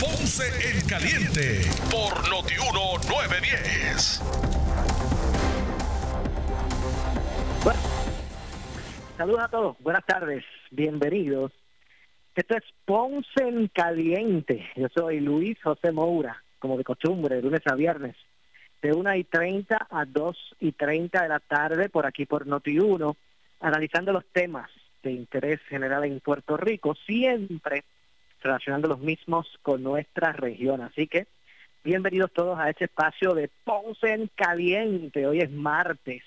Ponce en Caliente por Notiuno 910. Bueno, saludos a todos, buenas tardes, bienvenidos. Esto es Ponce en Caliente. Yo soy Luis José Moura, como de costumbre, de lunes a viernes de 1 y 30 a 2 y 30 de la tarde por aquí por Noti1, analizando los temas de interés general en Puerto Rico, siempre relacionando los mismos con nuestra región. Así que bienvenidos todos a este espacio de Ponce en Caliente. Hoy es martes,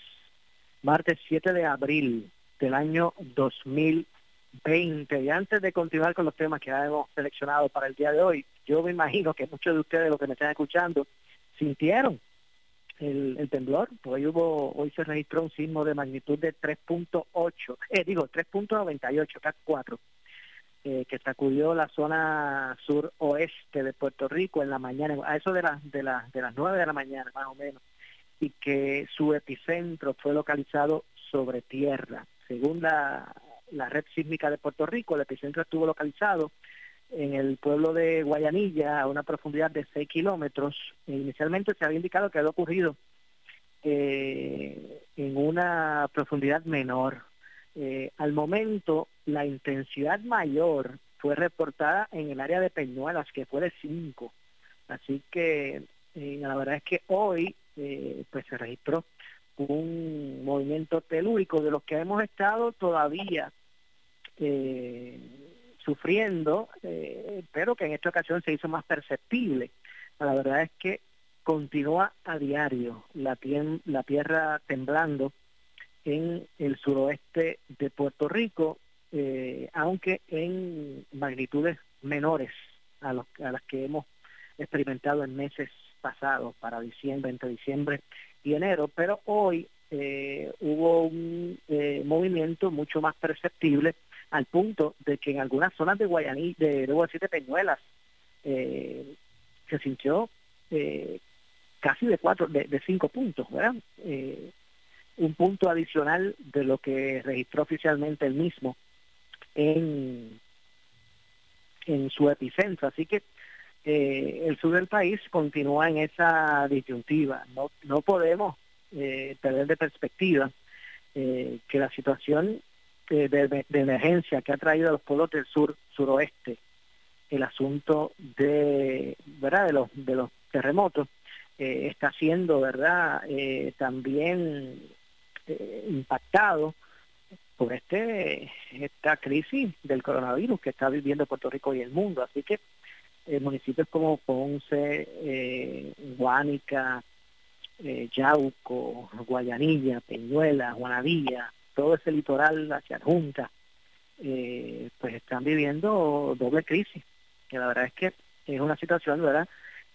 martes 7 de abril del año 2020. Y antes de continuar con los temas que hemos seleccionado para el día de hoy, yo me imagino que muchos de ustedes, los que me están escuchando, sintieron el, temblor. Hoy hubo, hoy se registró un sismo de magnitud de 3.8, eh, digo 3.98, casi 4, eh, que sacudió la zona suroeste de Puerto Rico en la mañana, a eso de, las de, la, de las 9 de la mañana más o menos, y que su epicentro fue localizado sobre tierra. Según la, la red sísmica de Puerto Rico, el epicentro estuvo localizado en el pueblo de Guayanilla a una profundidad de 6 kilómetros. Inicialmente se había indicado que había ocurrido eh, en una profundidad menor. Eh, al momento, la intensidad mayor fue reportada en el área de Peñuelas, que fue de 5. Así que eh, la verdad es que hoy pues se registró un movimiento telúrico de los que hemos estado todavía sufriendo, eh, pero que en esta ocasión se hizo más perceptible. La verdad es que continúa a diario la tierra temblando en el suroeste de Puerto Rico, eh, aunque en magnitudes menores a, los, a las que hemos experimentado en meses pasados, para diciembre, entre diciembre y enero, pero hoy eh, hubo un movimiento mucho más perceptible al punto de que en algunas zonas de Guayaní, de, de, de Peñuelas, eh, se sintió eh, casi de cuatro, de, cinco puntos, ¿verdad? Eh, un punto adicional de lo que registró oficialmente el mismo en, en su epicentro. Así que el sur del país continúa en esa disyuntiva. No, no podemos perder de perspectiva que la situación de, emergencia que ha traído a los pueblos del sur, suroeste, el asunto de, ¿verdad? de, los, de los terremotos, eh, está siendo verdad eh, también eh, impactado por este esta crisis del coronavirus que está viviendo Puerto Rico y el mundo. Así que municipios como Ponce, Guánica, Yauco, Guayanilla, Peñuela, Juanadilla, todo ese litoral hacia Junta, eh, pues están viviendo doble crisis, que la verdad es que es una situación, ¿verdad?,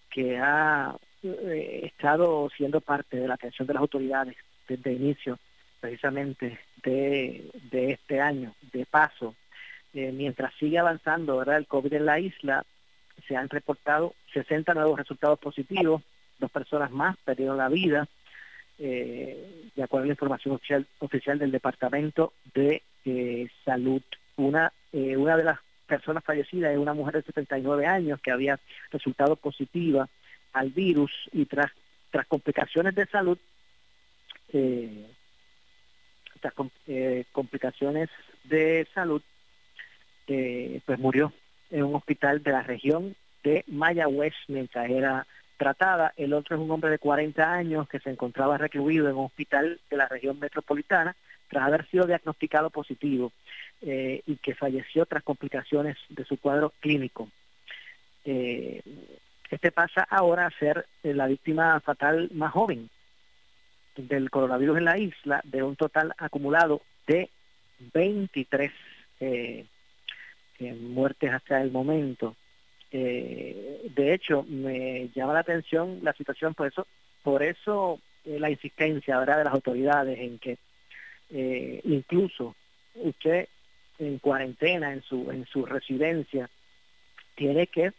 que ha eh, estado siendo parte de la atención de las autoridades desde el inicio precisamente de, este año. De paso, eh, mientras sigue avanzando ¿verdad? el COVID en la isla, se han reportado 60 nuevos resultados positivos, dos personas más perdieron la vida, eh, de acuerdo a la información oficial, oficial del Departamento de eh, Salud. Una, una de las personas fallecidas es una mujer de 79 años que había resultado positiva al virus y tras, tras complicaciones de salud, tras complicaciones de salud, pues murió en un hospital de la región de Mayagüez mientras era tratada, el otro es un hombre de 40 años que se encontraba recluido en un hospital de la región metropolitana tras haber sido diagnosticado positivo eh, y que falleció tras complicaciones de su cuadro clínico. Eh, este pasa ahora a ser eh, la víctima fatal más joven del coronavirus en la isla, de un total acumulado de 23 muertes hasta el momento. Eh, de hecho, me llama la atención la situación, por eso, por eso eh, la insistencia ¿verdad? de las autoridades en que eh, incluso usted en cuarentena en su en su residencia tiene que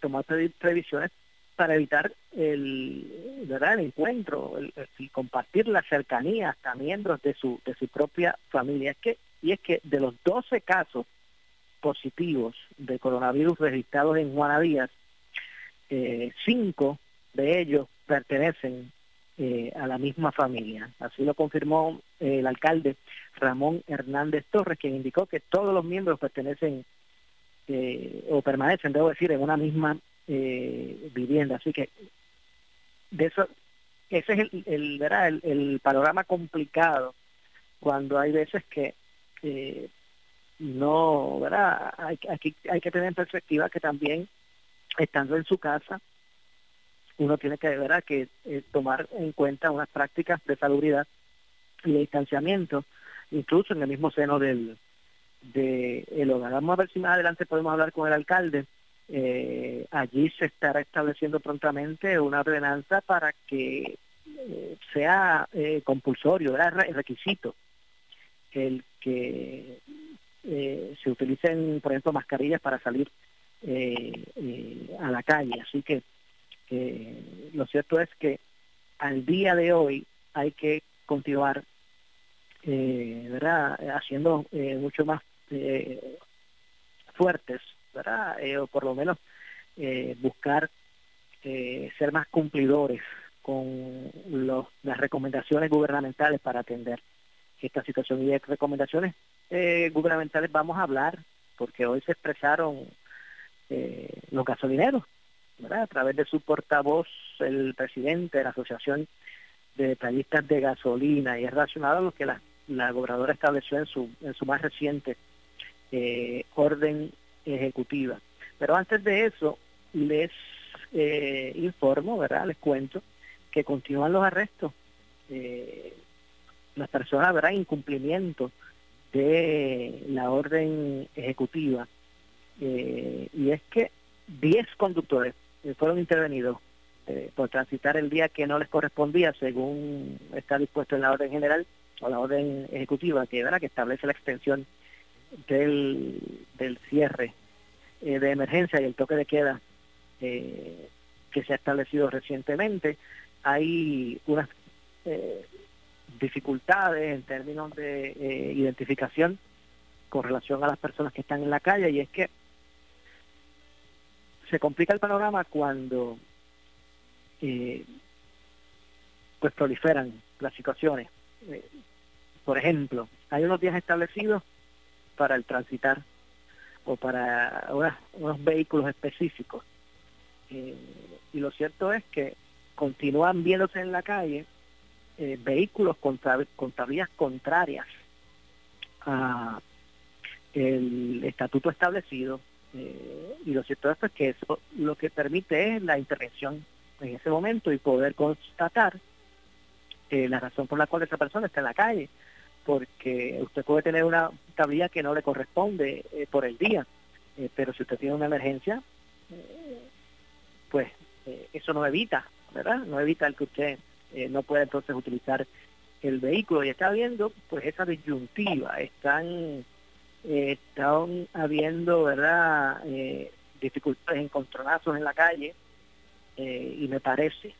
tomar previsiones para evitar el verdad el encuentro el, compartir la cercanía hasta miembros de su de su propia familia es que y es que de los 12 casos positivos de coronavirus registrados en Juana Díaz, eh, cinco de ellos pertenecen eh, a la misma familia. Así lo confirmó eh, el alcalde Ramón Hernández Torres, quien indicó que todos los miembros pertenecen o permanecen, debo decir, en una misma vivienda. Así que de eso, ese es el, el, ¿verdad? el, el panorama complicado cuando hay veces que no, ¿verdad? Hay, aquí hay que tener en perspectiva que también estando en su casa uno tiene que, ¿verdad? que eh, tomar en cuenta unas prácticas de salubridad y de distanciamiento, incluso en el mismo seno del de el hogar. Vamos a ver si más adelante podemos hablar con el alcalde. Eh, allí se estará estableciendo prontamente una ordenanza para que eh, sea compulsorio, ¿verdad? el requisito el que eh, se utilicen, por ejemplo, mascarillas para salir eh, eh, a la calle. Así que lo cierto es que al día de hoy hay que continuar ¿verdad? haciendo mucho más fuertes, ¿verdad? o por lo menos buscar ser más cumplidores con los, las recomendaciones gubernamentales para atender esta situación y de recomendaciones eh, gubernamentales vamos a hablar, porque hoy se expresaron eh, los gasolineros. A través de su portavoz, el presidente de la Asociación de Detallistas de Gasolina, y es relacionado a lo que la, la gobernadora estableció en su, en su más reciente eh, orden ejecutiva. Pero antes de eso, les informo, ¿verdad? Les cuento que continúan los arrestos. las personas, ¿verdad? Incumplimiento de la orden ejecutiva eh, y es que 10 conductores fueron intervenidos eh, por transitar el día que no les correspondía según está dispuesto en la orden general o la orden ejecutiva que, que establece la extensión del, del cierre eh, de emergencia y el toque de queda que se ha establecido recientemente. Hay unas dificultades en términos de eh, identificación con relación a las personas que están en la calle y es que se complica el panorama cuando eh, pues proliferan las situaciones. Eh, por ejemplo, hay unos días establecidos para el transitar o para unos vehículos específicos. y lo cierto es que continúan viéndose en la calle eh, vehículos con, con tablillas contrarias a el estatuto establecido eh, y lo cierto es que eso lo que permite es la intervención en ese momento y poder constatar eh, la razón por la cual esa persona está en la calle porque usted puede tener una tablilla que no le corresponde por el día. Pero si usted tiene una emergencia pues eso no evita verdad no evita el que usted eh, no puede entonces utilizar el vehículo. Y está habiendo pues esa disyuntiva. Están eh, están habiendo verdad eh, dificultades encontronazos en la calle y me parece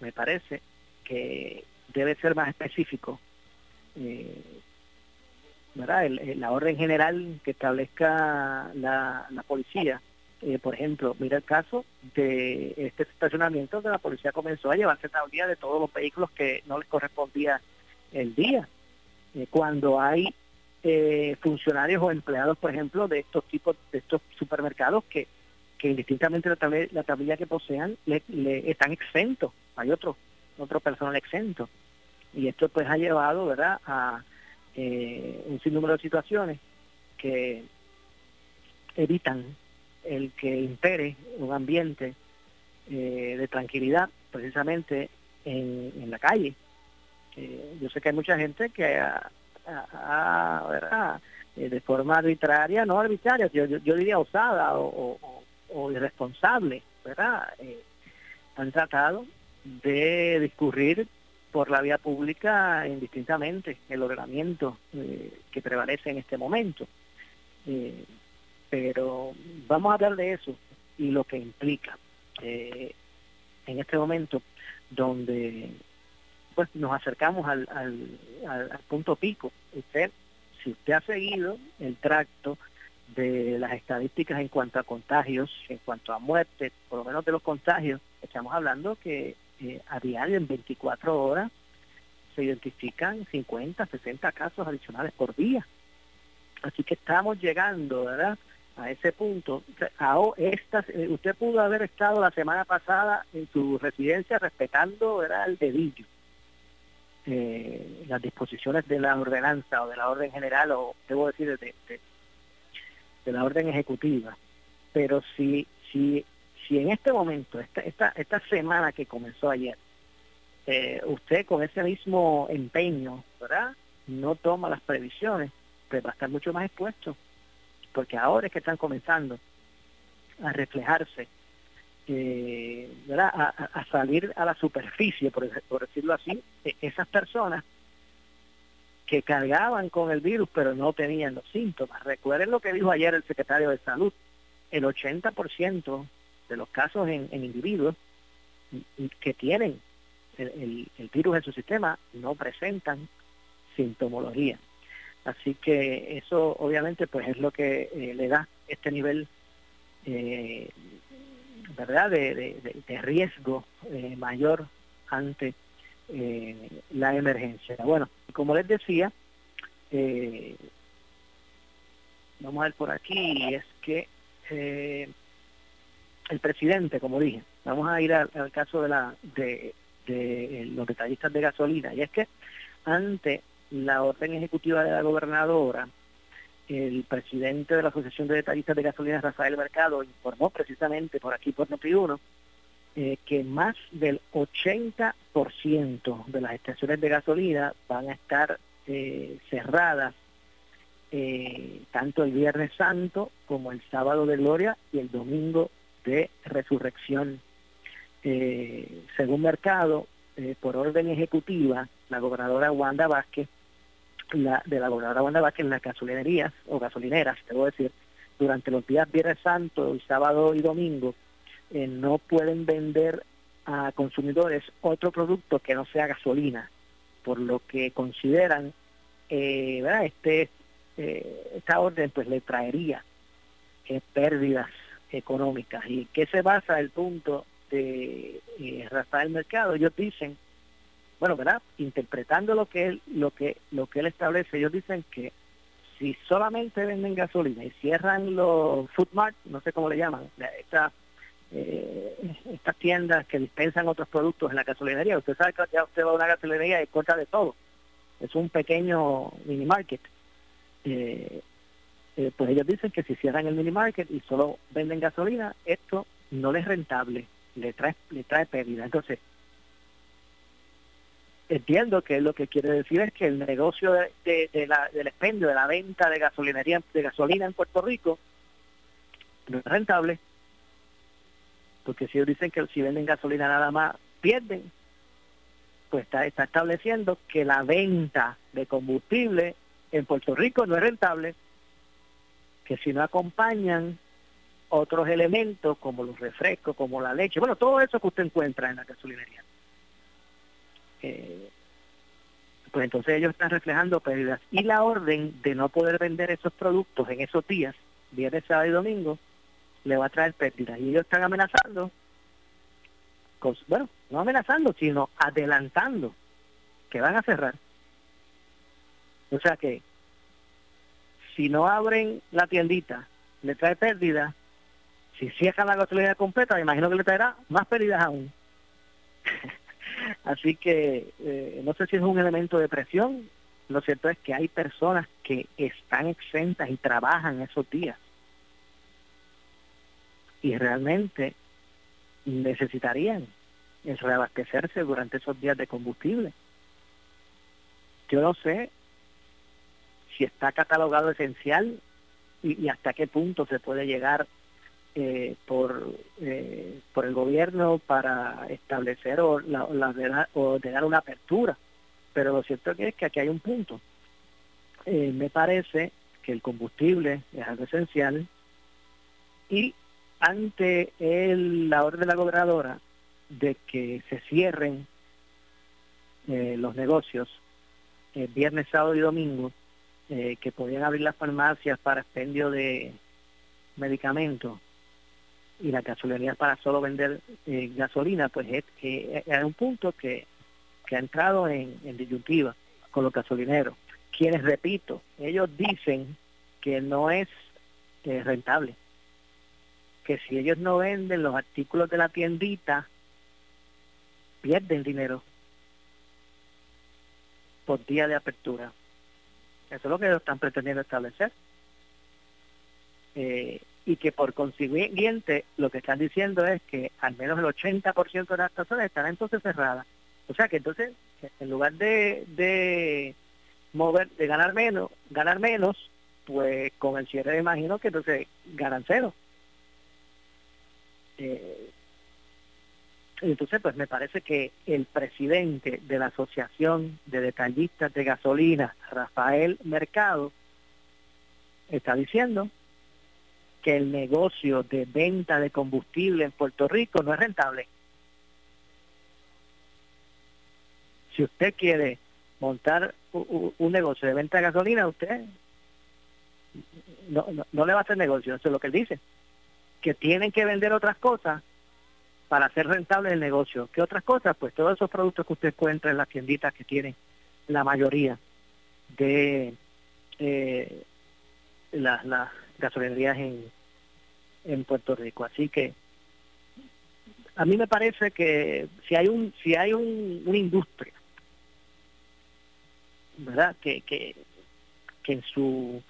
me parece que debe ser más específico verdad la orden general que establezca la, la policía eh, por ejemplo, mira el caso de este estacionamiento que la policía comenzó a llevarse día de todos los vehículos que no les correspondía el día. Eh, cuando hay eh, funcionarios o empleados, por ejemplo, de estos tipos, de estos supermercados que, que indistintamente la tablilla, la tablilla que posean, le, están exentos. Hay otro, otro personal exento. Y esto pues ha llevado, ¿verdad?, a un sinnúmero de situaciones que evitan el que impere un ambiente eh, de tranquilidad precisamente en, la calle. Eh, yo sé que hay mucha gente que ha, eh, de forma arbitraria, no arbitraria, yo, yo, diría osada o, o irresponsables, ¿verdad? Eh, han tratado de discurrir por la vía pública indistintamente el ordenamiento eh, que prevalece en este momento. Eh, pero vamos a hablar de eso y lo que implica en este momento donde pues nos acercamos al, al, al, punto pico. Usted, si usted ha seguido el tracto de las estadísticas en cuanto a contagios, en cuanto a muertes, por lo menos de los contagios, estamos hablando que eh, a diario, en 24 horas, se identifican 50, 60 casos adicionales por día. Así que estamos llegando, ¿verdad? A ese punto. A esta, eh, usted pudo haber estado la semana pasada en su residencia respetando ¿verdad? el dedillo eh, las disposiciones de la ordenanza o de la orden general o debo decir de, de, la orden ejecutiva pero si si si en este momento esta esta, esta semana que comenzó ayer eh, usted con ese mismo empeño verdad no toma las previsiones pues va a estar mucho más expuesto porque ahora es que están comenzando a reflejarse eh, A, salir a la superficie, por, decirlo así, e, esas personas que cargaban con el virus pero no tenían los síntomas. Recuerden lo que dijo ayer el secretario de Salud, el 80% de los casos en, individuos que tienen el, virus en su sistema no presentan sintomología. Así que eso obviamente pues es lo que eh, le da este nivel eh, ¿verdad? De, riesgo eh, mayor ante la emergencia. Bueno, como les decía, vamos a ver por aquí, es que el presidente, como dije, vamos a ir al, caso de de los detallistas de gasolina, y es que ante la orden ejecutiva de la gobernadora, el presidente de la Asociación de Detallistas de Gasolina, Rafael Mercado, informó precisamente por aquí por Noti1 eh, que más del 80% de las estaciones de gasolina van a estar eh, cerradas eh, tanto el Viernes Santo como el Sábado de Gloria y el Domingo de Resurrección. según Mercado, por orden ejecutiva, la gobernadora Wanda Vázquez de la gobernadora Wanda Vázquez las gasolinerías o gasolineras, debo decir, durante los días Viernes Santo y sábado y domingo, eh, no pueden vender a consumidores otro producto que no sea gasolina, por lo que consideran, eh, ¿verdad? Este, eh, esta orden pues le traería pérdidas económicas. ¿Y qué se basa el punto de Rafael Mercado? Ellos dicen bueno, ¿verdad? Interpretando lo que él, lo que, lo que él establece, ellos dicen que si solamente venden gasolina y cierran los food mart, no sé cómo le llaman, esta, eh, estas tiendas que dispensan otros productos en la gasolinería, usted sabe que ya usted va a una gasolinería y corta de todo, es un pequeño mini market. Eh, eh, pues ellos dicen que si cierran el mini market y solo venden gasolina, esto no les es rentable, le trae, le trae pérdida. Entonces, entiendo que lo que quiere decir es que el negocio de, la, del expendio, de la venta de gasolinería, de gasolina en Puerto Rico, no es rentable, porque si ellos dicen que si venden gasolina nada más pierden, pues está estableciendo que la venta de combustible en Puerto Rico no es rentable, que si no acompañan otros elementos como los refrescos, como la leche, bueno, todo eso que usted encuentra en la gasolinería eh, pues entonces ellos están reflejando pérdidas. Y la orden de no poder vender esos productos en esos días, viernes, sábado y domingo, le va a traer pérdidas. Y ellos están amenazando, bueno, no amenazando, sino adelantando que van a cerrar. O sea que si no abren la tiendita, le trae pérdida. Si cierran la gasolina completa, me imagino que le traerá más pérdidas aún. Así que eh, no sé si es un elemento de presión. Lo cierto es que hay personas que están exentas y trabajan esos días. Y realmente necesitarían reabastecerse durante esos días de combustible. Yo no sé si está catalogado esencial y, hasta qué punto se puede llegar eh, por eh, por el gobierno para establecer o, la, ordenar una apertura. Pero lo cierto es que aquí hay un punto. Eh, me parece que el combustible es algo esencial y ante la orden de la gobernadora de que se cierren los negocios viernes, sábado y domingo, que podían abrir las farmacias para expendio de medicamentos y la gasolinera para solo vender eh, gasolina, pues es, es, un punto que, ha entrado en, disyuntiva con los gasolineros, quienes, repito, ellos dicen que no es eh, rentable, que si ellos no venden los artículos de la tiendita, pierden dinero por día de apertura. Eso es lo que ellos están pretendiendo establecer. Eh, y que por consiguiente lo que están diciendo es que al menos el 80% de las personas estará entonces cerradas. O sea que entonces, en lugar de, de mover, de ganar menos, ganar menos, pues con el cierre imagino que entonces ganan cero. Eh, entonces, pues me parece que el presidente de la Asociación de Detallistas de Gasolina, Rafael Mercado, está diciendo que el negocio de venta de combustible en Puerto Rico no es rentable. Si usted quiere montar un negocio de venta de gasolina, usted no, no, le va a hacer negocio, eso es lo que él dice. Que tienen que vender otras cosas para hacer rentable el negocio. ¿Qué otras cosas? Pues todos esos productos que usted encuentra en las tienditas que tienen la mayoría de eh, las, gasolinerías en, en Puerto Rico. Así que a mí me parece que si hay un si hay un, una industria verdad que, que, que en su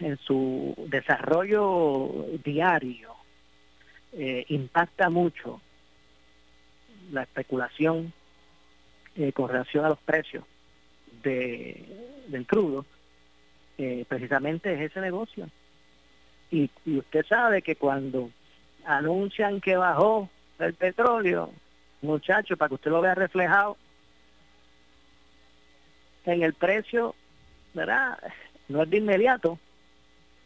en su desarrollo diario eh, impacta mucho la especulación eh, con relación a los precios de, del crudo eh, precisamente es ese negocio. Y, usted sabe que cuando anuncian que bajó el petróleo, muchachos, para que usted lo vea reflejado en el precio, ¿verdad? No es de inmediato,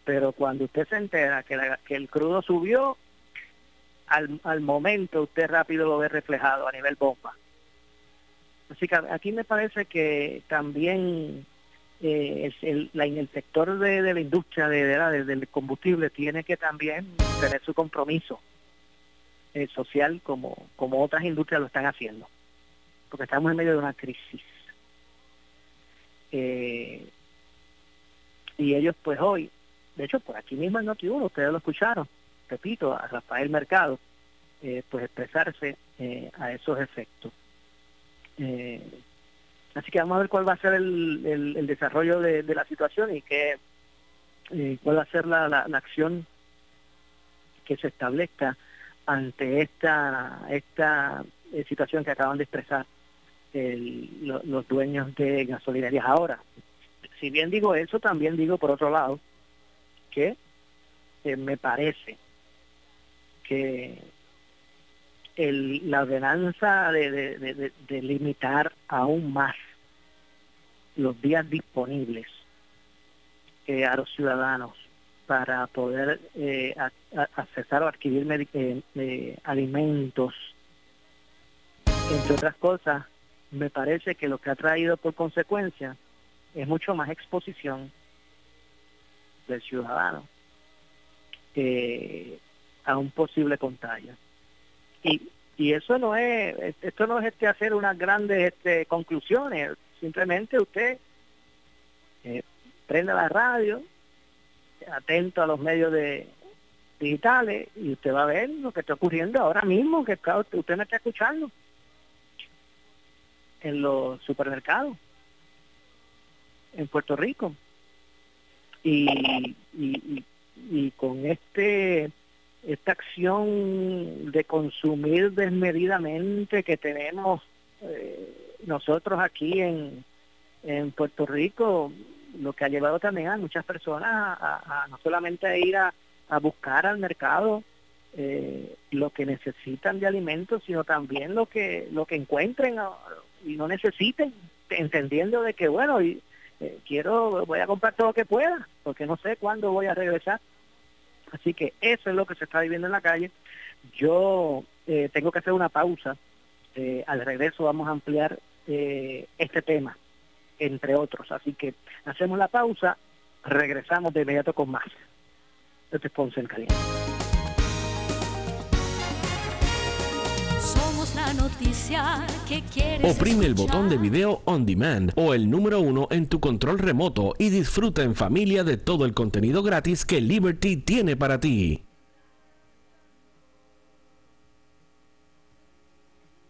pero cuando usted se entera que, que el crudo subió, al, al momento usted rápido lo ve reflejado a nivel bomba. Así que aquí me parece que también eh, el, en el sector de, la industria de, del combustible tiene que también tener su compromiso eh, social como, como otras industrias lo están haciendo, porque estamos en medio de una crisis. Eh, y ellos pues hoy, de hecho por aquí mismo en Noti1, ustedes lo escucharon, repito, a Rafael Mercado, eh, pues expresarse a esos efectos. Así que vamos a ver cuál va a ser el, desarrollo de, la situación y qué, eh, cuál va a ser la, acción que se establezca ante esta, esta eh, situación que acaban de expresar los dueños de gasolinerías. Ahora, si bien digo eso, también digo por otro lado que eh, me parece que la ordenanza de, limitar aún más los días disponibles eh, a los ciudadanos para poder eh, accesar o adquirir eh, alimentos, entre otras cosas, me parece que lo que ha traído por consecuencia es mucho más exposición del ciudadano a un posible contagio. Y, y eso no es, esto no es este hacer unas grandes este, conclusiones, simplemente usted eh, prende la radio, atento a los medios de digitales y usted va a ver lo que está ocurriendo ahora mismo, que usted me está escuchando en los supermercados en Puerto Rico. Y, y, y con este esta acción de consumir desmedidamente que tenemos eh, nosotros aquí en, en Puerto Rico, lo que ha llevado también a muchas personas a, no solamente a ir a, a buscar al mercado eh, lo que necesitan de alimentos, sino también lo que lo que encuentren y no necesiten, entendiendo de que bueno, y, eh, quiero voy a comprar todo lo que pueda, porque no sé cuándo voy a regresar. Así que eso es lo que se está viviendo en la calle. Yo eh, tengo que hacer una pausa. al regreso vamos a ampliar este tema, entre otros. Así que hacemos la pausa, regresamos de inmediato con más. Este es Ponce en Caliente. La noticia que quieres. Oprime el botón de video on demand o el número uno en tu control remoto y disfruta en familia de todo el contenido gratis que Liberty tiene para ti.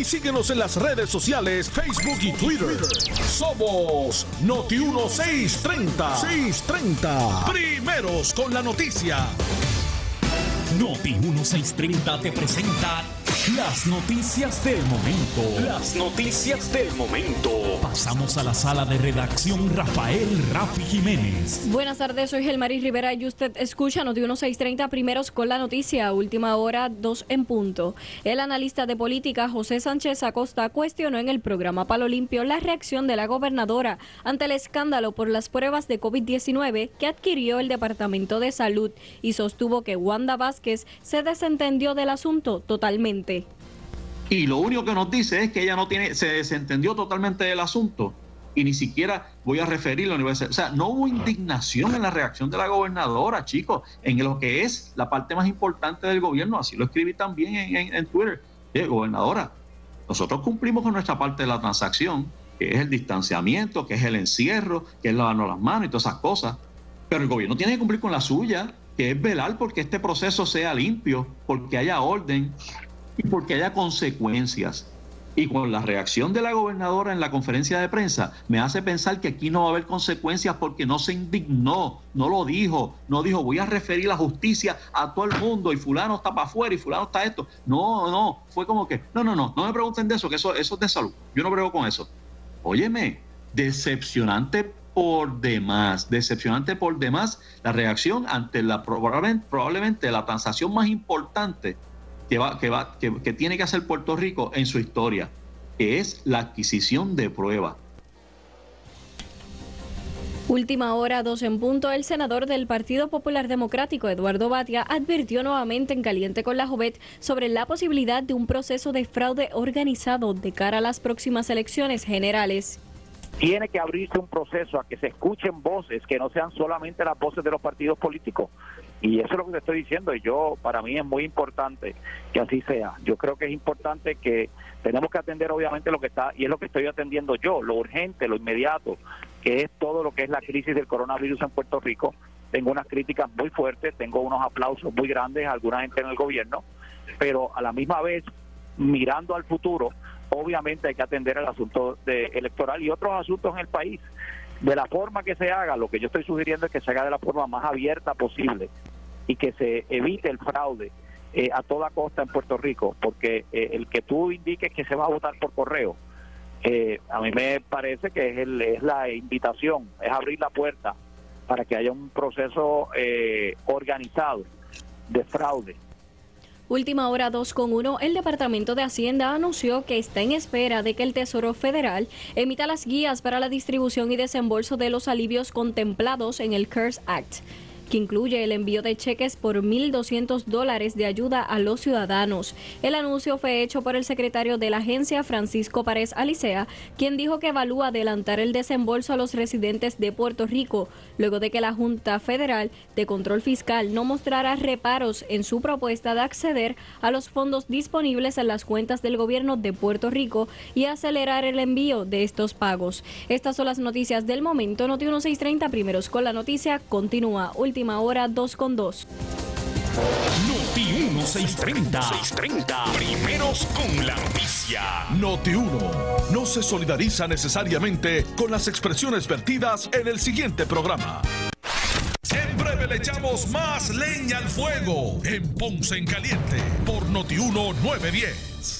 y síguenos en las redes sociales, Facebook y Twitter. Somos Noti 1630. 630. Primeros con la noticia. Noti 1630 te presenta las noticias del momento. Las noticias del momento. Pasamos a la sala de redacción Rafael Rafi Jiménez. Buenas tardes, soy Gelmaris Rivera y usted escucha Noti 1630 primeros con la noticia, última hora, dos en punto. El analista de política José Sánchez Acosta cuestionó en el programa Palo Limpio la reacción de la gobernadora ante el escándalo por las pruebas de COVID-19 que adquirió el Departamento de Salud y sostuvo que Wanda Vázquez se desentendió del asunto totalmente. Y lo único que nos dice es que ella no tiene, se desentendió totalmente del asunto y ni siquiera voy a referir la universidad. O sea, no hubo indignación en la reacción de la gobernadora, chicos, en lo que es la parte más importante del gobierno. Así lo escribí también en, Twitter. Eh, gobernadora, nosotros cumplimos con nuestra parte de la transacción, que es el distanciamiento, que es el encierro, que es lavarnos las manos y todas esas cosas. Pero el gobierno tiene que cumplir con la suya, que es velar porque este proceso sea limpio, porque haya orden, y porque haya consecuencias. Y con la reacción de la gobernadora en la conferencia de prensa, me hace pensar que aquí no va a haber consecuencias porque no se indignó, no lo dijo, no dijo voy a referir la justicia a todo el mundo y fulano está para afuera y fulano está esto. No, no, fue como que, no, no, no, no me pregunten de eso, que eso, es de salud. Yo no brego con eso. Óyeme, decepcionante por demás, decepcionante por demás la reacción ante la probablemente, probablemente la transacción más importante que, va, que, va, que, tiene que hacer Puerto Rico en su historia, que es la adquisición de pruebas. Última hora, dos en punto, el senador del Partido Popular Democrático, Eduardo Batia, advirtió nuevamente en Caliente con la Jovet sobre la posibilidad de un proceso de fraude organizado de cara a las próximas elecciones generales. Tiene que abrirse un proceso a que se escuchen voces, que no sean solamente las voces de los partidos políticos. Y eso es lo que te estoy diciendo y yo, para mí es muy importante que así sea. Yo creo que es importante que tenemos que atender obviamente lo que está, y es lo que estoy atendiendo yo, lo urgente, lo inmediato, que es todo lo que es la crisis del coronavirus en Puerto Rico. Tengo unas críticas muy fuertes, tengo unos aplausos muy grandes a alguna gente en el gobierno, pero a la misma vez, mirando al futuro, obviamente hay que atender el asunto de electoral y otros asuntos en el país de la forma que se haga, lo que yo estoy sugiriendo es que se haga de la forma más abierta posible y que se evite el fraude eh, a toda costa en Puerto Rico, porque eh, el que tú indiques que se va a votar por correo, eh, a mí me parece que es, el, es la invitación, es abrir la puerta para que haya un proceso organizado de fraude Última hora 2 con 1, el Departamento de Hacienda anunció que está en espera de que el Tesoro Federal emita las guías para la distribución y desembolso de los alivios contemplados en el CARES Act que incluye el envío de cheques por 1.200 dólares de ayuda a los ciudadanos. El anuncio fue hecho por el secretario de la agencia, Francisco Párez Alicea, quien dijo que evalúa adelantar el desembolso a los residentes de Puerto Rico, luego de que la Junta Federal de Control Fiscal no mostrara reparos en su propuesta de acceder a los fondos disponibles en las cuentas del gobierno de Puerto Rico y acelerar el envío de estos pagos. Estas son las noticias del momento. Noti 1630 primeros con la noticia continúa. Hora 2 con 2. Noti 1630. 630. Primeros con la noticia. Noti 1 no se solidariza necesariamente con las expresiones vertidas en el siguiente programa. En breve le echamos más leña al fuego en Ponce en Caliente por Noti 1 910.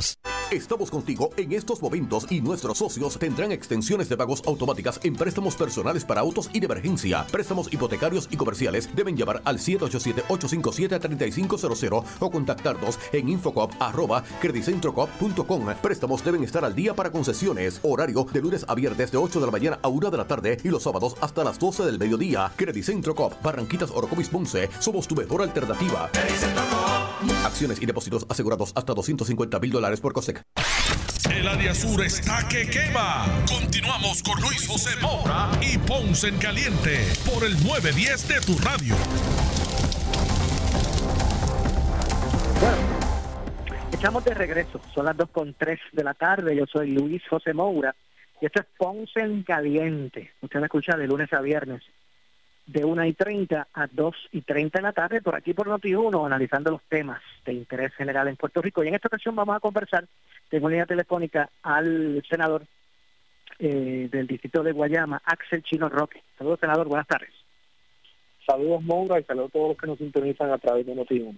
Estamos contigo en estos momentos y nuestros socios tendrán extensiones de pagos automáticas en préstamos personales para autos y de emergencia. Préstamos hipotecarios y comerciales deben llamar al 787-857-3500 o contactarnos en infocop.com. Préstamos deben estar al día para concesiones. Horario de lunes a viernes de 8 de la mañana a 1 de la tarde y los sábados hasta las 12 del mediodía. Credicentro Cop, Barranquitas Orocovis Ponce. Somos tu mejor alternativa. Acciones y depósitos asegurados hasta 250 mil dólares por COSEC. El área sur está que quema. Continuamos con Luis José Moura y Ponce en Caliente por el 910 de tu radio. Bueno, estamos de regreso. Son las 2.3 de la tarde. Yo soy Luis José Moura y esto es Ponce en Caliente. Usted me escucha de lunes a viernes de 1 y 30 a 2 y 30 en la tarde por aquí por Noti1 analizando los temas de interés general en Puerto Rico. Y en esta ocasión vamos a conversar, tengo línea telefónica al senador eh, del distrito de Guayama, Axel Chino Roque. Saludos, senador, buenas tardes. Saludos, Monga, y saludos a todos los que nos sintonizan a través de Noti1.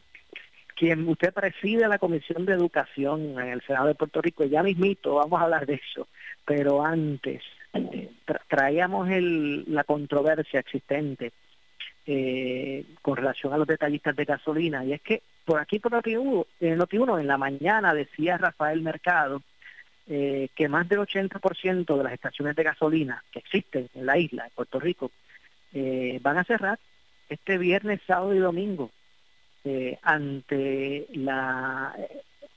Quien usted preside la Comisión de Educación en el Senado de Puerto Rico, ya mismito, vamos a hablar de eso, pero antes, traíamos la controversia existente eh, con relación a los detallistas de gasolina y es que por aquí por Noti1, en Noti1 en la mañana decía Rafael Mercado eh, que más del 80% de las estaciones de gasolina que existen en la isla, de Puerto Rico, eh, van a cerrar este viernes, sábado y domingo ante la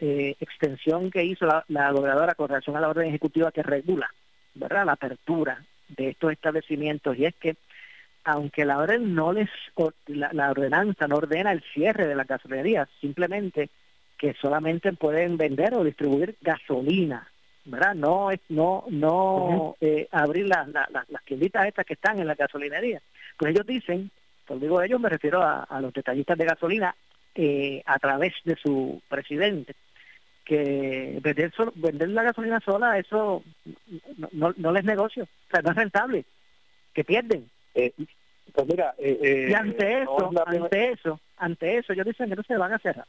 extensión que hizo la gobernadora con relación a la orden ejecutiva que regula ¿verdad? la apertura de estos establecimientos y es que aunque la orden no les la, ordenanza no ordena el cierre de las gasolinerías, simplemente que solamente pueden vender o distribuir gasolina, ¿verdad? No es no no eh, abrir las las tienditas estas que están en la gasolinería. Pues ellos dicen, por digo ellos me refiero a, los detallistas de gasolina eh, a través de su presidente, que vender, vender la gasolina sola, eso no, no, les negocio, o sea, no es rentable, que pierden. Eh, pues mira, eh, eh, y ante eso, ante eso, ante eso, ellos dicen que no se van a cerrar.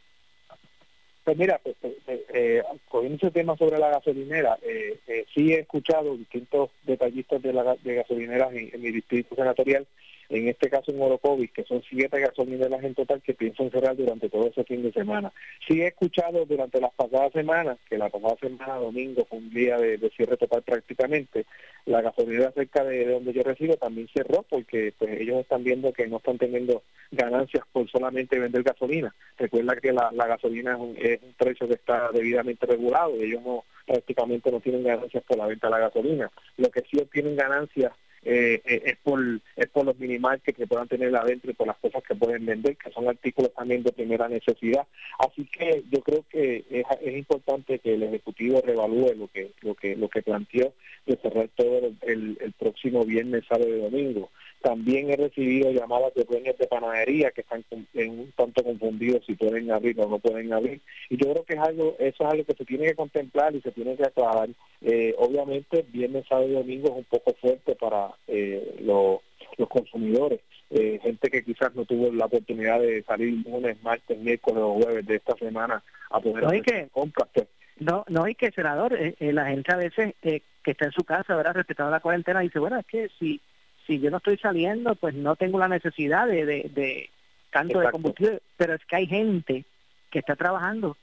Pues mira, pues, pues eh, con ese tema sobre la gasolinera, eh, sí he escuchado distintos detallistas de, la, de gasolineras en mi distrito senatorial en este caso en Orocovis, que son siete gasolineras en total que piensan cerrar durante todo ese fin de semana. Sí he escuchado durante las pasadas semanas, que la pasada semana, domingo, fue un día de, cierre total prácticamente, la gasolinera cerca de, donde yo resido también cerró porque pues ellos están viendo que no están teniendo ganancias por solamente vender gasolina. Recuerda que la, gasolina es un, es un precio que está debidamente regulado y ellos no prácticamente no tienen ganancias por la venta de la gasolina. Lo que sí obtienen ganancias eh, eh, es por es por los minimarkets que puedan tener adentro y por las cosas que pueden vender, que son artículos también de primera necesidad. Así que yo creo que es, es importante que el Ejecutivo revalúe lo que lo que lo que planteó de cerrar todo el, el próximo viernes, sábado y domingo. También he recibido llamadas de dueños de panadería que están un tanto confundidos si pueden abrir o no pueden abrir. Y yo creo que es algo, eso es algo que se tiene que contemplar y se tiene que aclarar. Eh, obviamente, viernes, sábado y domingo es un poco fuerte para eh, los, los consumidores. Eh, gente que quizás no tuvo la oportunidad de salir lunes, martes, miércoles o jueves de esta semana a poder hacer que, compras. Pues. No, no hay que, senador, la gente a veces que está en su casa, ¿verdad? Respetando la cuarentena, dice, bueno, es que si si yo no estoy saliendo, pues no tengo la necesidad de, de, tanto de combustible, pero es que hay gente que está trabajando.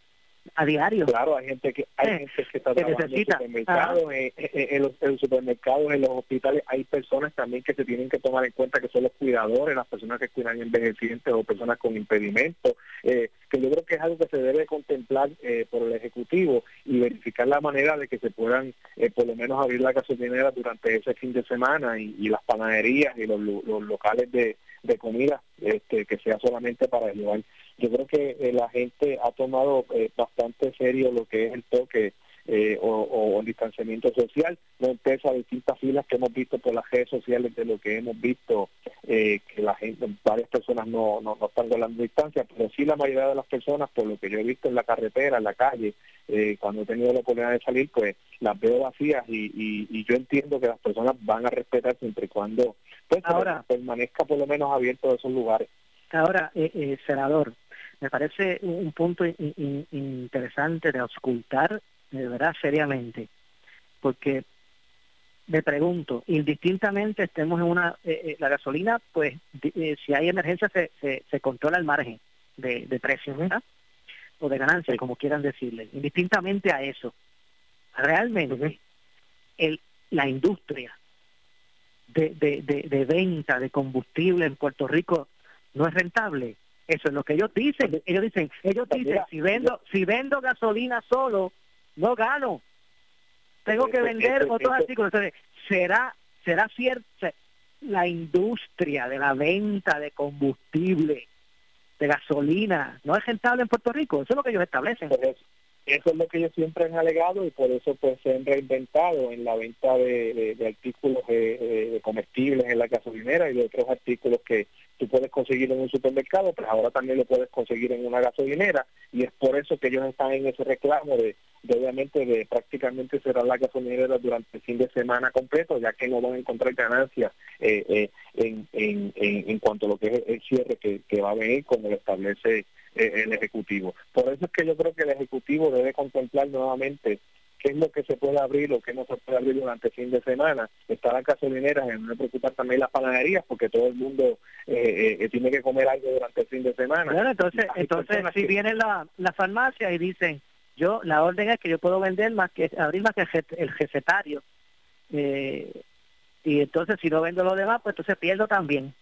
A diario. Claro, hay gente que hay gente que está trabajando en supermercados, en, en, los, en, supermercados, en los hospitales, hay personas también que se tienen que tomar en cuenta que son los cuidadores, las personas que cuidan envejecientes o personas con impedimentos, eh, que yo creo que es algo que se debe contemplar eh, por el Ejecutivo y verificar la manera de que se puedan eh, por lo menos abrir la gasolinera durante ese fin de semana y, las panaderías y los, locales de, de comida este, que sea solamente para llevar. Yo creo que eh, la gente ha tomado eh, bastante serio lo que es el toque eh, o, el distanciamiento social, no empieza a distintas filas que hemos visto por las redes sociales de lo que hemos visto, que la gente, varias personas no, no, no están la distancia, pero sí la mayoría de las personas, por lo que yo he visto en la carretera, en la calle, cuando he tenido la oportunidad de salir, pues las veo vacías y, y, yo entiendo que las personas van a respetar siempre y cuando pues, Ahora, permanezca por lo menos abierto esos lugares. Ahora, senador, me parece un punto interesante de auscultar de verdad seriamente, porque me pregunto, indistintamente estemos en una, eh, eh, la gasolina, pues eh, si hay emergencia se, se, controla el margen de, de precio, ¿verdad? O de ganancia, como quieran decirle, indistintamente a eso. Realmente, el, la industria de, de, de, de venta de combustible en Puerto Rico no es rentable. Eso es lo que ellos dicen. Ellos dicen, ellos pues dicen, si vendo, si vendo gasolina solo, no gano. Tengo que vender otros artículos. Entonces, será, será cierto, la industria de la venta de combustible, de gasolina, no es rentable en Puerto Rico. Eso es lo que ellos establecen. Eso es lo que ellos siempre han alegado y por eso pues se han reinventado en la venta de, artículos de, comestibles en la gasolinera y de otros artículos que tú puedes conseguir en un supermercado, pues ahora también lo puedes conseguir en una gasolinera. Y es por eso que ellos están en ese reclamo de, obviamente de prácticamente cerrar la gasolinera durante el fin de semana completo, ya que no van a encontrar ganancias eh, eh, en, en, en, cuanto a lo que es el cierre que va a venir como lo establece eh, el Ejecutivo. Por eso es que yo creo que el Ejecutivo debe contemplar nuevamente qué es lo que se puede abrir o qué no se puede abrir durante el fin de semana. Está las gasolineras, no me preocupar también las panaderías, porque todo el mundo eh, eh, tiene que comer algo durante el fin de semana. Bueno, entonces, entonces si viene la, la farmacia y dicen, yo la orden es que yo puedo vender más que abrir más que el, el recetario. y entonces si no vendo lo demás, pues entonces pierdo también.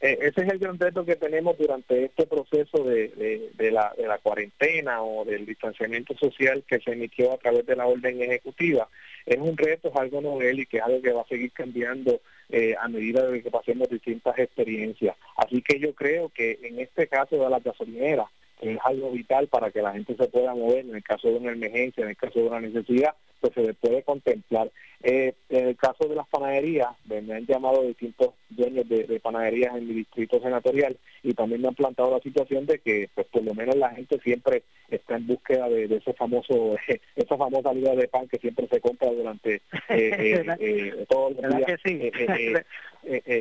Eh, ese es el gran reto que tenemos durante este proceso de, de, la, cuarentena o del distanciamiento social que se emitió a través de la orden ejecutiva. Es un reto, es algo novel y que es algo que va a seguir cambiando eh, a medida de que pasemos distintas experiencias. Así que yo creo que en este caso de las gasolineras, es algo vital para que la gente se pueda mover en el caso de una emergencia, en el caso de una necesidad, pues se puede contemplar. Eh, en el caso de las panaderías, me han llamado distintos dueños de, panaderías en mi distrito senatorial y también me han plantado la situación de que pues por lo menos la gente siempre está en búsqueda de, ese famoso esa famosa libra de pan que siempre se compra durante eh, eh, eh todos los días.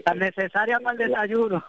tan necesaria para el desayuno.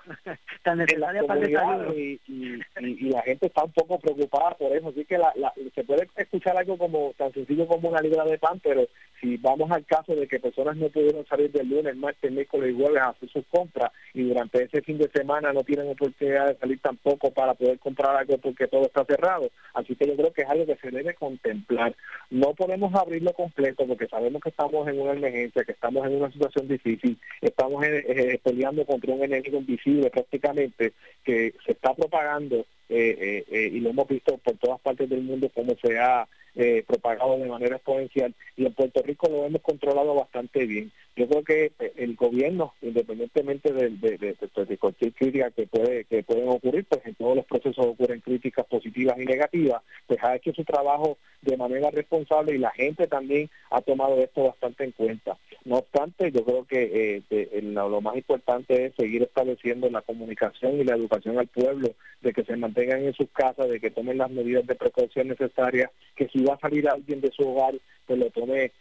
Tan necesaria para el desayuno. y, y, la gente está un poco preocupada por eso así que la, se puede escuchar algo como tan sencillo como una libra de pan pero si vamos al caso de que personas no pudieron salir del lunes martes miércoles y jueves a hacer sus compras y durante ese fin de semana no tienen oportunidad de salir tampoco para poder comprar algo porque todo está cerrado. Así que yo creo que es algo que se debe contemplar. No podemos abrirlo completo porque sabemos que estamos en una emergencia, que estamos en una situación difícil, estamos eh, eh, peleando contra un enemigo invisible prácticamente que se está propagando eh, y lo hemos visto por todas partes del mundo como se ha eh, propagado de manera exponencial y en Puerto Rico lo hemos controlado bastante bien. Yo creo que eh, el gobierno, independientemente de, de, cualquier crítica que puede que pueden ocurrir, pues en todos los procesos ocurren críticas positivas y negativas, pues ha hecho su trabajo de manera responsable y la gente también ha tomado esto bastante en cuenta. No obstante, yo creo que eh, lo, más importante es seguir estableciendo la comunicación y la educación al pueblo, de que se mantengan en sus casas, de que tomen las medidas de precaución necesarias, que si va a salir alguien de su hogar, pues lo tome, eh,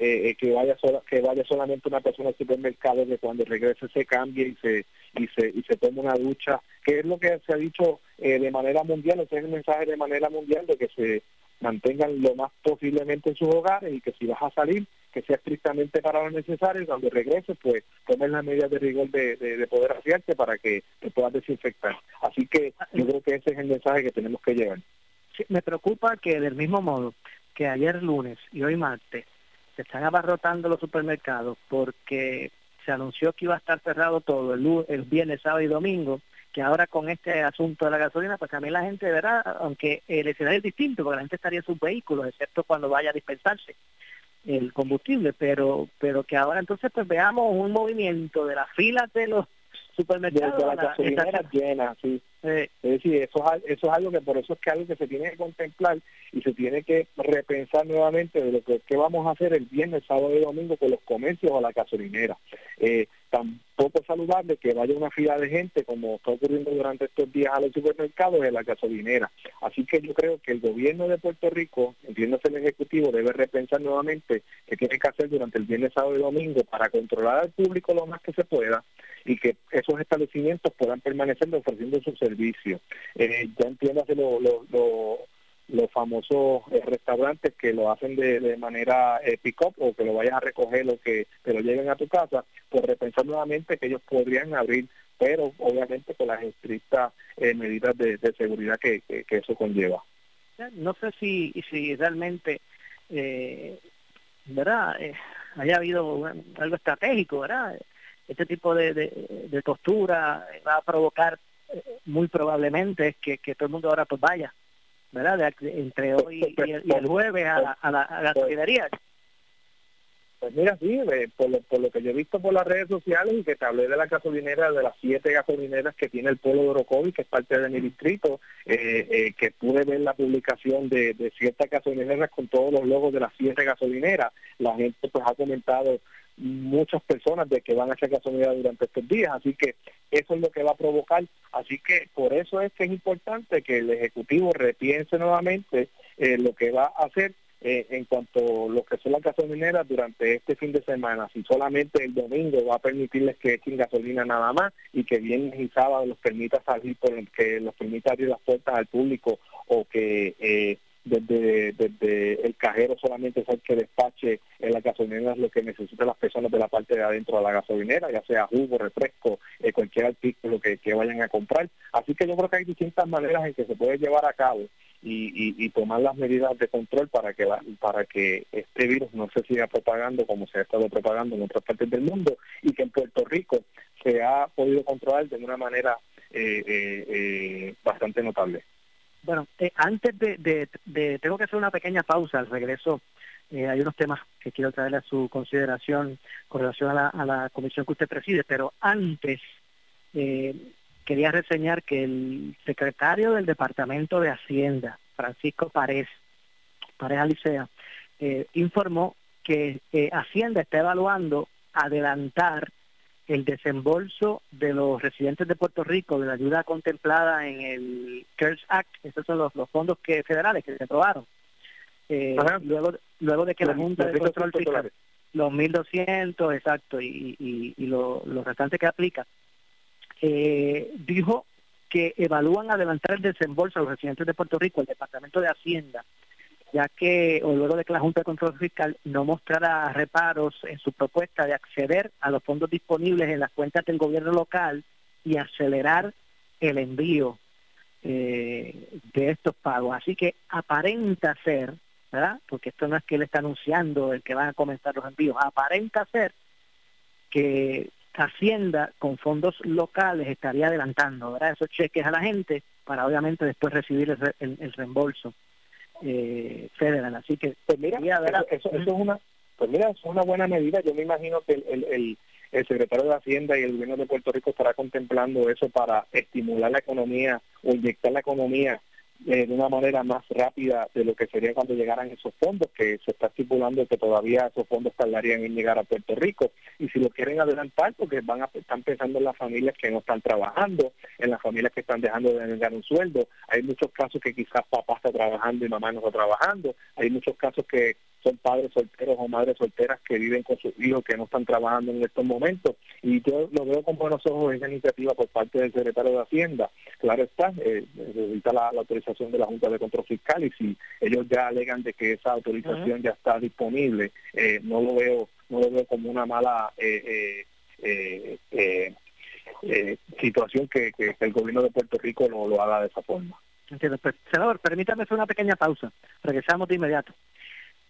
eh, que vaya sola, que vaya solamente una persona al supermercado, que cuando regrese se cambie y se y se y se tome una ducha, que es lo que se ha dicho eh, de manera mundial, ese es el mensaje de manera mundial de que se mantengan lo más posiblemente en sus hogares y que si vas a salir, que sea estrictamente para lo necesario cuando regreses pues tomes las medidas de rigor de, de, poder hacerte para que te puedas desinfectar. Así que yo creo que ese es el mensaje que tenemos que llevar. me preocupa que del mismo modo que ayer lunes y hoy martes se están abarrotando los supermercados porque se anunció que iba a estar cerrado todo el, el viernes, sábado y domingo, que ahora con este asunto de la gasolina, pues también la gente verá, aunque el escenario es distinto, porque la gente estaría en sus vehículos, excepto cuando vaya a dispensarse el combustible, pero pero que ahora entonces pues veamos un movimiento de las filas de los supermercados. De, la gasolinera llena, sí. es decir, eso, eso es algo que por eso es que algo que se tiene que contemplar y se tiene que repensar nuevamente de lo que, que vamos a hacer el viernes, sábado y domingo con los comercios o la gasolinera. Eh, tampoco es saludable que vaya una fila de gente como está ocurriendo durante estos días a los supermercados y a la gasolinera. Así que yo creo que el gobierno de Puerto Rico, entiéndase el Ejecutivo, debe repensar nuevamente qué tiene que hacer durante el viernes, sábado y domingo para controlar al público lo más que se pueda y que esos establecimientos puedan permanecer ofreciendo sus servicios. Eh, ya entiéndase lo, lo los famosos eh, restaurantes que lo hacen de, manera eh, pick-up o que lo vayas a recoger o que te lo lleven a tu casa, pues repensar nuevamente que ellos podrían abrir, pero obviamente con las estrictas eh, medidas de, seguridad que, eso conlleva. No sé si, si realmente, ¿verdad? haya habido algo estratégico, ¿verdad? Este tipo de, de, postura va a provocar muy probablemente que, que todo el mundo ahora pues vaya ¿verdad? entre hoy y el, jueves a la, a la, a Pues mira, sí, por lo, por lo que yo he visto por las redes sociales y que te hablé de la gasolinera, de las siete gasolineras que tiene el pueblo de Orocovi, que es parte de mi distrito, eh, eh, que pude ver la publicación de, de ciertas gasolineras con todos los logos de las siete gasolineras. La gente pues ha comentado muchas personas de que van a hacer gasolina durante estos días, así que eso es lo que va a provocar, así que por eso es que es importante que el Ejecutivo repiense nuevamente eh, lo que va a hacer eh, en cuanto a lo que son las gasolineras durante este fin de semana, si solamente el domingo va a permitirles que echen gasolina nada más y que viernes y sábado los permita salir, por que los permita abrir las puertas al público o que eh, desde, desde el cajero solamente es el que despache en la gasolinera lo que necesitan las personas de la parte de adentro de la gasolinera, ya sea jugo, refresco, eh, cualquier artículo que, vayan a comprar. Así que yo creo que hay distintas maneras en que se puede llevar a cabo y, tomar las medidas de control para que para que este virus no se siga propagando como se ha estado propagando en otras partes del mundo y que en Puerto Rico se ha podido controlar de una manera eh, eh, bastante notable. Bueno, eh, antes de, tengo que hacer una pequeña pausa al regreso. Eh, hay unos temas que quiero traerle a su consideración con relación a la, la comisión que usted preside, pero antes eh, quería reseñar que el secretario del Departamento de Hacienda, Francisco Párez, Párez Alicea, informó que Hacienda está evaluando adelantar el desembolso de los residentes de Puerto Rico de la ayuda contemplada en el CARES Act, estos son los, fondos que federales que se aprobaron, eh, luego luego de que la Junta de Control Fiscal, los 1.200, exacto, y, y, y lo, los restantes que aplica, eh, dijo que evalúan adelantar el desembolso a los residentes de Puerto Rico, el Departamento de Hacienda, ya que, o luego de que la Junta de Control Fiscal no mostrara reparos en su propuesta de acceder a los fondos disponibles en las cuentas del gobierno local y acelerar el envío eh, de estos pagos. Así que aparenta ser, ¿verdad? Porque esto no es que él está anunciando el que van a comenzar los envíos, aparenta ser que Hacienda con fondos locales estaría adelantando, ¿verdad? Esos cheques a la gente para obviamente después recibir el reembolso eh, federal. Así que, pues mira, eso, es una, pues mira, es una buena medida. Yo me imagino que el, el, el, secretario de Hacienda y el gobierno de Puerto Rico estará contemplando eso para estimular la economía o inyectar la economía eh, de una manera más rápida de lo que sería cuando llegaran esos fondos, que se está estipulando que todavía esos fondos tardarían en llegar a Puerto Rico. Y si lo quieren adelantar, porque van a están pensando en las familias que no están trabajando, en las familias que están dejando de ganar un sueldo. Hay muchos casos que quizás papá está trabajando y mamá no está trabajando. Hay muchos casos que son padres solteros o madres solteras que viven con sus hijos que no están trabajando en estos momentos. Y yo lo veo con buenos ojos esa iniciativa por parte del secretario de Hacienda. Claro está, eh, necesita la, autorización de la Junta de Control Fiscal y si ellos ya alegan de que esa autorización ya está disponible, eh, no lo veo no lo veo como una mala eh, eh, situación que, el gobierno de Puerto Rico no lo haga de esa forma. Entiendo. Pues, senador, permítame hacer una pequeña pausa. Regresamos de inmediato.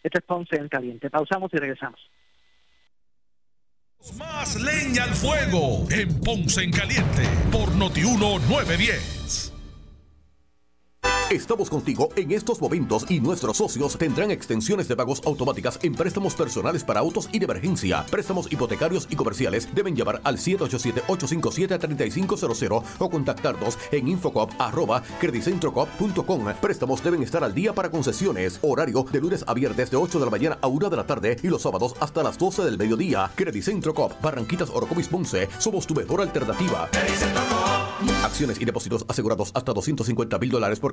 Esto es Ponce en Caliente. Pausamos y regresamos. Más leña al fuego en Ponce en Caliente por Notiuno 910. Estamos contigo en estos momentos y nuestros socios tendrán extensiones de pagos automáticas en préstamos personales para autos y de emergencia. Préstamos hipotecarios y comerciales deben llamar al 787-857-3500 o contactarnos en infocop.com. Préstamos deben estar al día para concesiones. Horario de lunes a viernes de 8 de la mañana a 1 de la tarde y los sábados hasta las 12 del mediodía. Credit Centro Cop, Barranquitas Orocovis Ponce. Somos tu mejor alternativa. Acciones y depósitos asegurados hasta 250 mil dólares por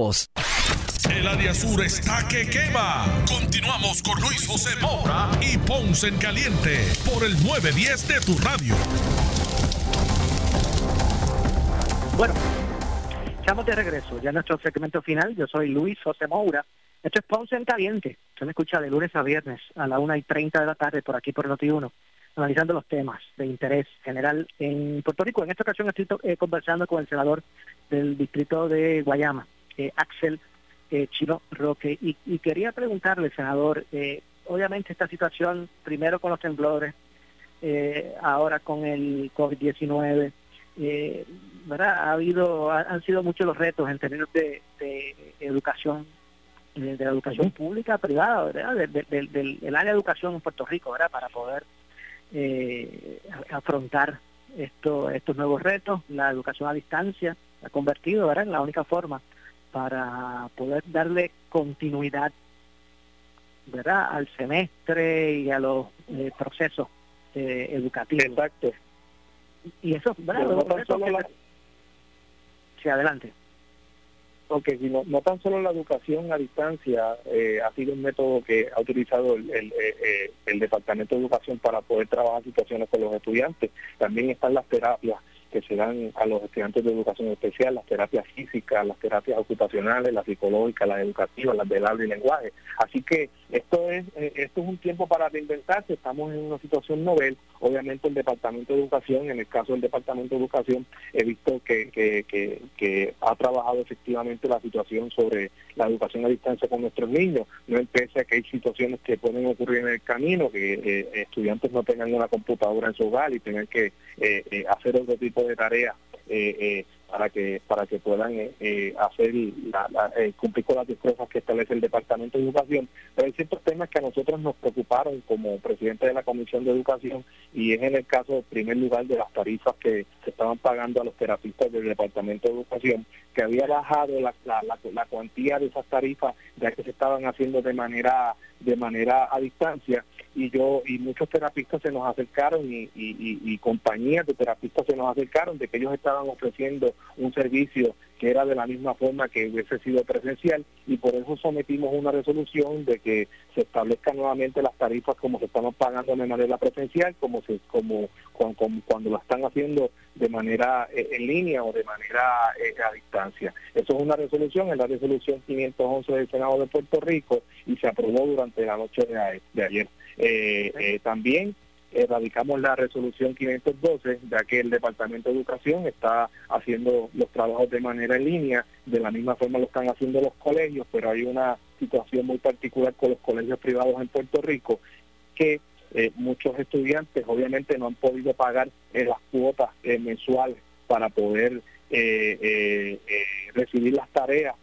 787-642-2452. El área sur está que quema. Continuamos con Luis José Moura y Ponce en Caliente por el 910 de tu radio. Bueno, estamos de regreso. Ya en nuestro segmento final, yo soy Luis José Moura. Esto es Ponce en Caliente. Se me escucha de lunes a viernes a la una y 30 de la tarde por aquí por Noti1 analizando los temas de interés general en Puerto Rico. En esta ocasión estoy eh, conversando con el senador del distrito de Guayama, eh, Axel eh, Chino Roque, y, quería preguntarle, senador, obviamente esta situación, primero con los temblores, ahora con el COVID-19, ¿verdad? Ha habido, han sido muchos los retos en términos de, educación de, la educación pública, privada, ¿verdad? Del, del, área de educación en Puerto Rico, ¿verdad? Para poder eh, afrontar esto, estos nuevos retos. La educación a distancia ha convertido ¿verdad? en la única forma para poder darle continuidad ¿verdad? al semestre y a los eh, procesos eh, educativos. Exacto. Y eso, ¿verdad? Sí, adelante porque si no, no tan solo la educación a distancia eh, ha sido un método que ha utilizado el, el, el, Departamento de Educación para poder trabajar situaciones con los estudiantes, también están las terapias que se dan a los estudiantes de educación especial, las terapias físicas, las terapias ocupacionales, las psicológicas, las educativas, las del habla y lenguaje. Así que esto es eh, esto es un tiempo para reinventarse, estamos en una situación novel, obviamente el Departamento de Educación, en el caso del Departamento de Educación, he visto que, que, que, ha trabajado efectivamente la situación sobre la educación a distancia con nuestros niños, no pese a que hay situaciones que pueden ocurrir en el camino, que eh, estudiantes no tengan una computadora en su hogar y tengan que eh, hacer otro tipo de tareas eh, eh, para que para que puedan eh, hacer la, cumplir con las destrezas que establece el Departamento de Educación. Pero hay ciertos temas que a nosotros nos preocuparon como presidente de la Comisión de Educación y es en el caso, en primer lugar, de las tarifas que se estaban pagando a los terapistas del Departamento de Educación, que había bajado la, la, la cuantía de esas tarifas ya que se estaban haciendo de manera de manera a distancia. Y yo y muchos terapistas se nos acercaron y, y, compañías de terapistas se nos acercaron de que ellos estaban ofreciendo un servicio que era de la misma forma que hubiese sido presencial y por eso sometimos una resolución de que se establezcan nuevamente las tarifas como se están pagando de manera presencial, como se como, cuando lo están haciendo de manera eh, en línea o de manera eh, a distancia. Eso es una resolución, es la resolución 511 del Senado de Puerto Rico y se aprobó durante la noche de, ayer. Eh, también erradicamos la resolución 512, ya que el Departamento de Educación está haciendo los trabajos de manera en línea, de la misma forma lo están haciendo los colegios, pero hay una situación muy particular con los colegios privados en Puerto Rico, que eh, muchos estudiantes obviamente no han podido pagar eh, las cuotas eh, mensuales para poder recibir las tareas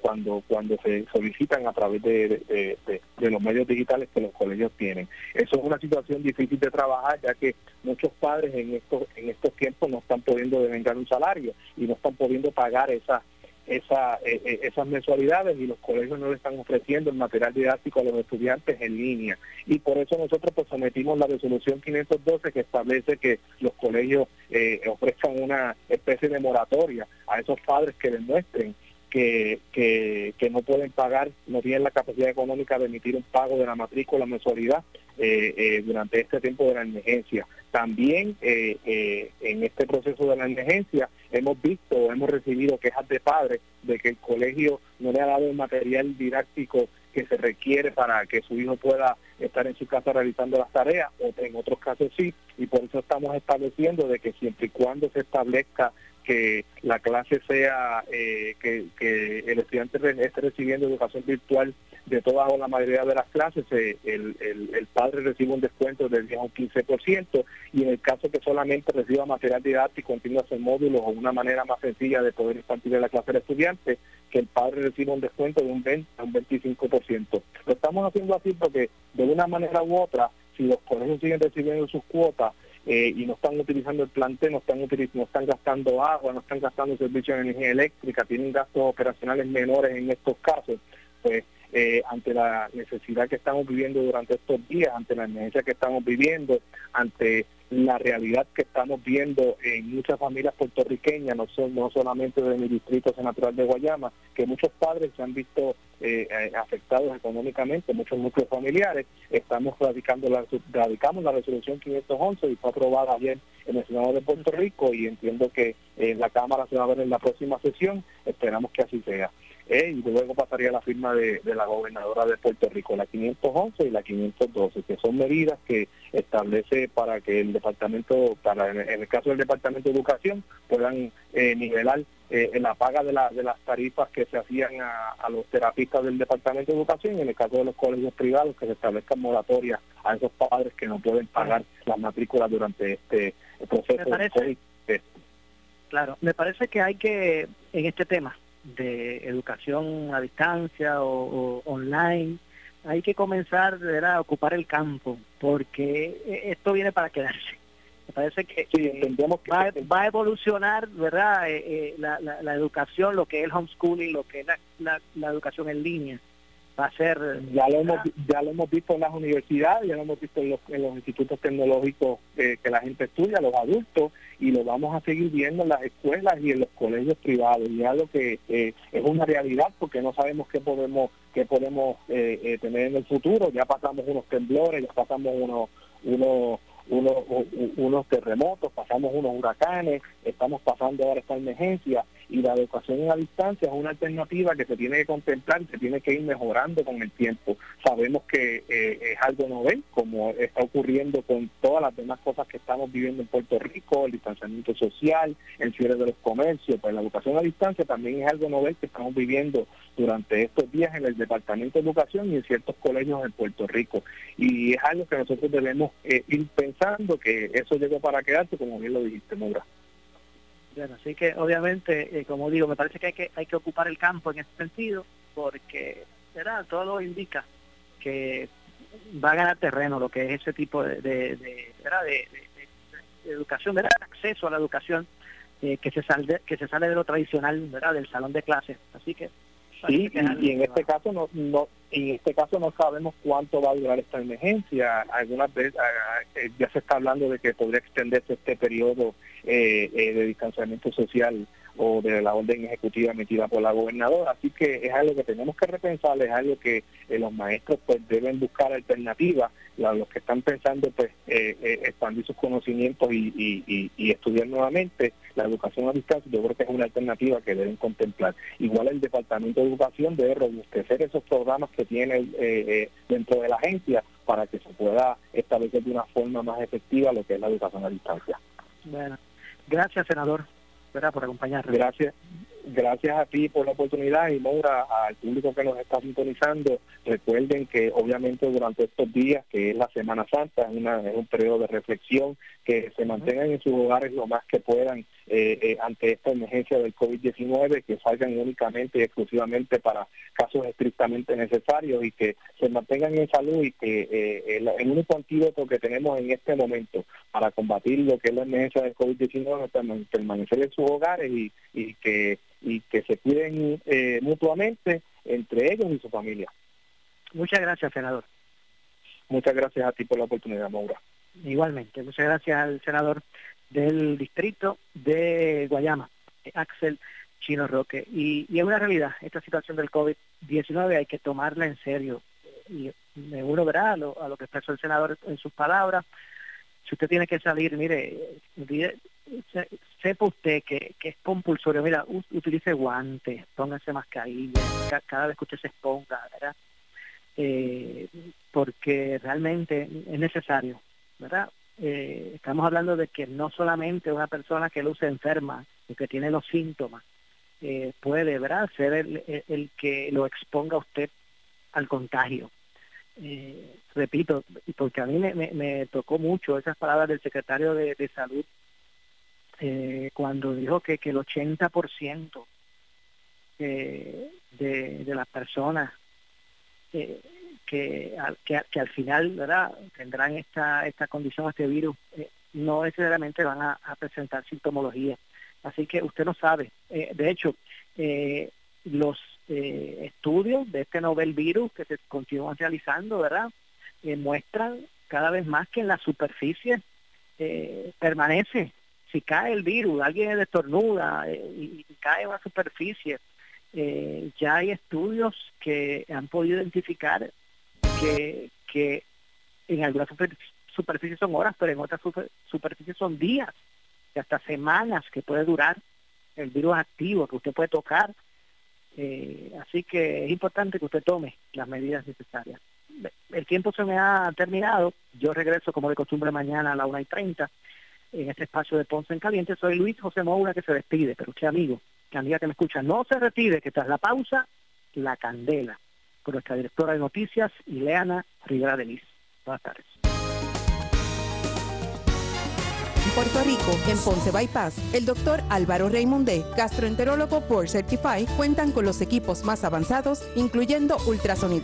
cuando cuando se solicitan a través de, los medios digitales que los colegios tienen. Eso es una situación difícil de trabajar ya que muchos padres en estos en estos tiempos no están pudiendo devengar un salario y no están pudiendo pagar esa, esa, eh, eh, esas mensualidades y los colegios no le están ofreciendo el material didáctico a los estudiantes en línea. Y por eso nosotros pues sometimos la resolución 512 que establece que los colegios eh, ofrezcan una especie de moratoria a esos padres que demuestren que, que, no pueden pagar, no tienen la capacidad económica de emitir un pago de la matrícula mensualidad durante este tiempo de la emergencia. También en este proceso de la emergencia hemos visto, hemos recibido quejas de padres de que el colegio no le ha dado el material didáctico que se requiere para que su hijo pueda estar en su casa realizando las tareas, o en otros casos sí, y por eso estamos estableciendo de que siempre y cuando se establezca que la clase sea, eh, que, el estudiante esté recibiendo educación virtual de todas o la mayoría de las clases, eh, el, el, padre recibe un descuento del 10 a un 15% y en el caso que solamente reciba material didáctico, continúa en módulos o una manera más sencilla de poder impartir la clase del estudiante, que el padre reciba un descuento de un 20 a un 25%. Lo estamos haciendo así porque de una manera u otra, si los colegios siguen recibiendo sus cuotas, eh, y no están utilizando el plantel, no están, no están gastando agua, no están gastando servicios de energía eléctrica, tienen gastos operacionales menores en estos casos, pues eh, ante la necesidad que estamos viviendo durante estos días, ante la emergencia que estamos viviendo, ante la realidad que estamos viendo en muchas familias puertorriqueñas, no, son, no solamente de mi distrito natural de Guayama, que muchos padres se han visto eh, eh, afectados económicamente, muchos núcleos familiares, estamos radicando la, radicamos la resolución 511 y fue aprobada ayer en el Senado de Puerto Rico y entiendo que en la Cámara se va a ver en la próxima sesión, esperamos que así sea. Eh, y luego pasaría la firma de, la gobernadora de Puerto Rico, la 511 y la 512, que son medidas que establece para que el departamento, para en el caso del departamento de educación, puedan eh, nivelar eh, la paga de, la, de las tarifas que se hacían a, los terapistas del departamento de educación y en el caso de los colegios privados que se establezcan moratorias a esos padres que no pueden pagar las matrículas durante este proceso de COVID. Claro, me parece que hay que, en este tema, de educación a distancia o, online, hay que comenzar a ocupar el campo, porque e, esto viene para quedarse. Me parece que, va, va, a evolucionar, ¿verdad? Eh, eh, la, la, educación, lo que es el homeschooling, lo que es la, la educación en línea va a ser ya lo hemos ya lo hemos visto en las universidades ya lo hemos visto en los, institutos tecnológicos eh, que la gente estudia los adultos y lo vamos a seguir viendo en las escuelas y en los colegios privados. Y algo que eh, es una realidad porque no sabemos qué podemos qué podemos eh, tener en el futuro. Ya pasamos unos temblores ya pasamos unos unos unos, unos terremotos, pasamos unos huracanes, estamos pasando ahora esta emergencia y la educación a distancia es una alternativa que se tiene que contemplar y se tiene que ir mejorando con el tiempo. Sabemos que eh, es algo novel, como está ocurriendo con todas las demás cosas que estamos viviendo en Puerto Rico, el distanciamiento social, el cierre de los comercios, pues la educación a distancia también es algo novel que estamos viviendo durante estos días en el Departamento de Educación y en ciertos colegios en Puerto Rico. Y es algo que nosotros debemos eh, ir pensando que eso llegó para quedarse, como bien lo dijiste, Mora. Bueno, así que obviamente, eh, como digo, me parece que hay que hay que ocupar el campo en ese sentido, porque ¿verdad? todo indica que va a ganar terreno lo que es ese tipo de, de, de, educación, ¿verdad? acceso a la educación eh, que se sale que se sale de lo tradicional, ¿verdad? del salón de clases. Así que Sí, y, en este caso no, no, en este caso no sabemos cuánto va a durar esta emergencia. Algunas veces eh, ya se está hablando de que podría extenderse este periodo eh, eh, de distanciamiento social o de la orden ejecutiva emitida por la gobernadora. Así que es algo que tenemos que repensar, es algo que eh, los maestros pues deben buscar alternativas, los que están pensando pues eh, eh, expandir sus conocimientos y, estudiar nuevamente la educación a distancia, yo creo que es una alternativa que deben contemplar. Igual el Departamento de Educación debe robustecer esos programas que tiene dentro de la agencia para que se pueda establecer de una forma más efectiva lo que es la educación a distancia. Bueno, gracias senador por acompañarnos. Gracias. Gracias a ti por la oportunidad y Maura, al público que nos está sintonizando, recuerden que obviamente durante estos días, que es la Semana Santa, es, una, es un periodo de reflexión, que se mantengan en sus hogares lo más que puedan eh, eh, ante esta emergencia del COVID-19, que salgan únicamente y exclusivamente para casos estrictamente necesarios y que se mantengan en salud y que eh, el, el, único antídoto que tenemos en este momento para combatir lo que es la emergencia del COVID-19 es permanecer en sus hogares y, y que y que se cuiden eh, mutuamente entre ellos y su familia. Muchas gracias, senador. Muchas gracias a ti por la oportunidad, Maura. Igualmente, muchas gracias al senador del distrito de Guayama, Axel Chino Roque. Y, y es una realidad, esta situación del COVID-19 hay que tomarla en serio. Y me uno verá a lo, a lo que expresó el senador en sus palabras. Si usted tiene que salir, mire, sepa usted que, que es compulsorio, mira, utilice guantes, póngase mascarilla, cada vez que usted se exponga, ¿verdad? Eh, porque realmente es necesario, ¿verdad? Eh, estamos hablando de que no solamente una persona que luce enferma o que tiene los síntomas eh, puede, ¿verdad?, ser el, el, que lo exponga a usted al contagio. Repito, porque a mí me, me, me, tocó mucho esas palabras del secretario de, de Salud eh, cuando dijo que, que el 80% de, de, de las personas eh, que, que, que, al final ¿verdad? tendrán esta, esta condición, este virus, eh, no necesariamente van a, presentar sintomología. Así que usted no sabe. Eh, de hecho, eh, los eh, estudios de este novel virus que se continúan realizando, ¿verdad? muestran cada vez más que en la superficie permanece si cae el virus, alguien estornuda eh, y, y, cae una superficie, eh, ya hay estudios que han podido identificar que, que en algunas super, superficies son horas, pero en otras super, superficies son días, y hasta semanas que puede durar el virus activo, que usted puede tocar. Eh, así que es importante que usted tome las medidas necesarias. El tiempo se me ha terminado. Yo regreso como de costumbre mañana a la una y treinta en este espacio de Ponce en Caliente. Soy Luis José Moura que se despide, pero usted amigo, que amiga que me escucha, no se retire, que tras la pausa, la candela, con nuestra directora de noticias, Ileana Rivera de Liz. Buenas tardes. Puerto Rico, en Ponce Bypass, el doctor Álvaro Raymondé, gastroenterólogo por Certify, cuentan con los equipos más avanzados, incluyendo ultrasonido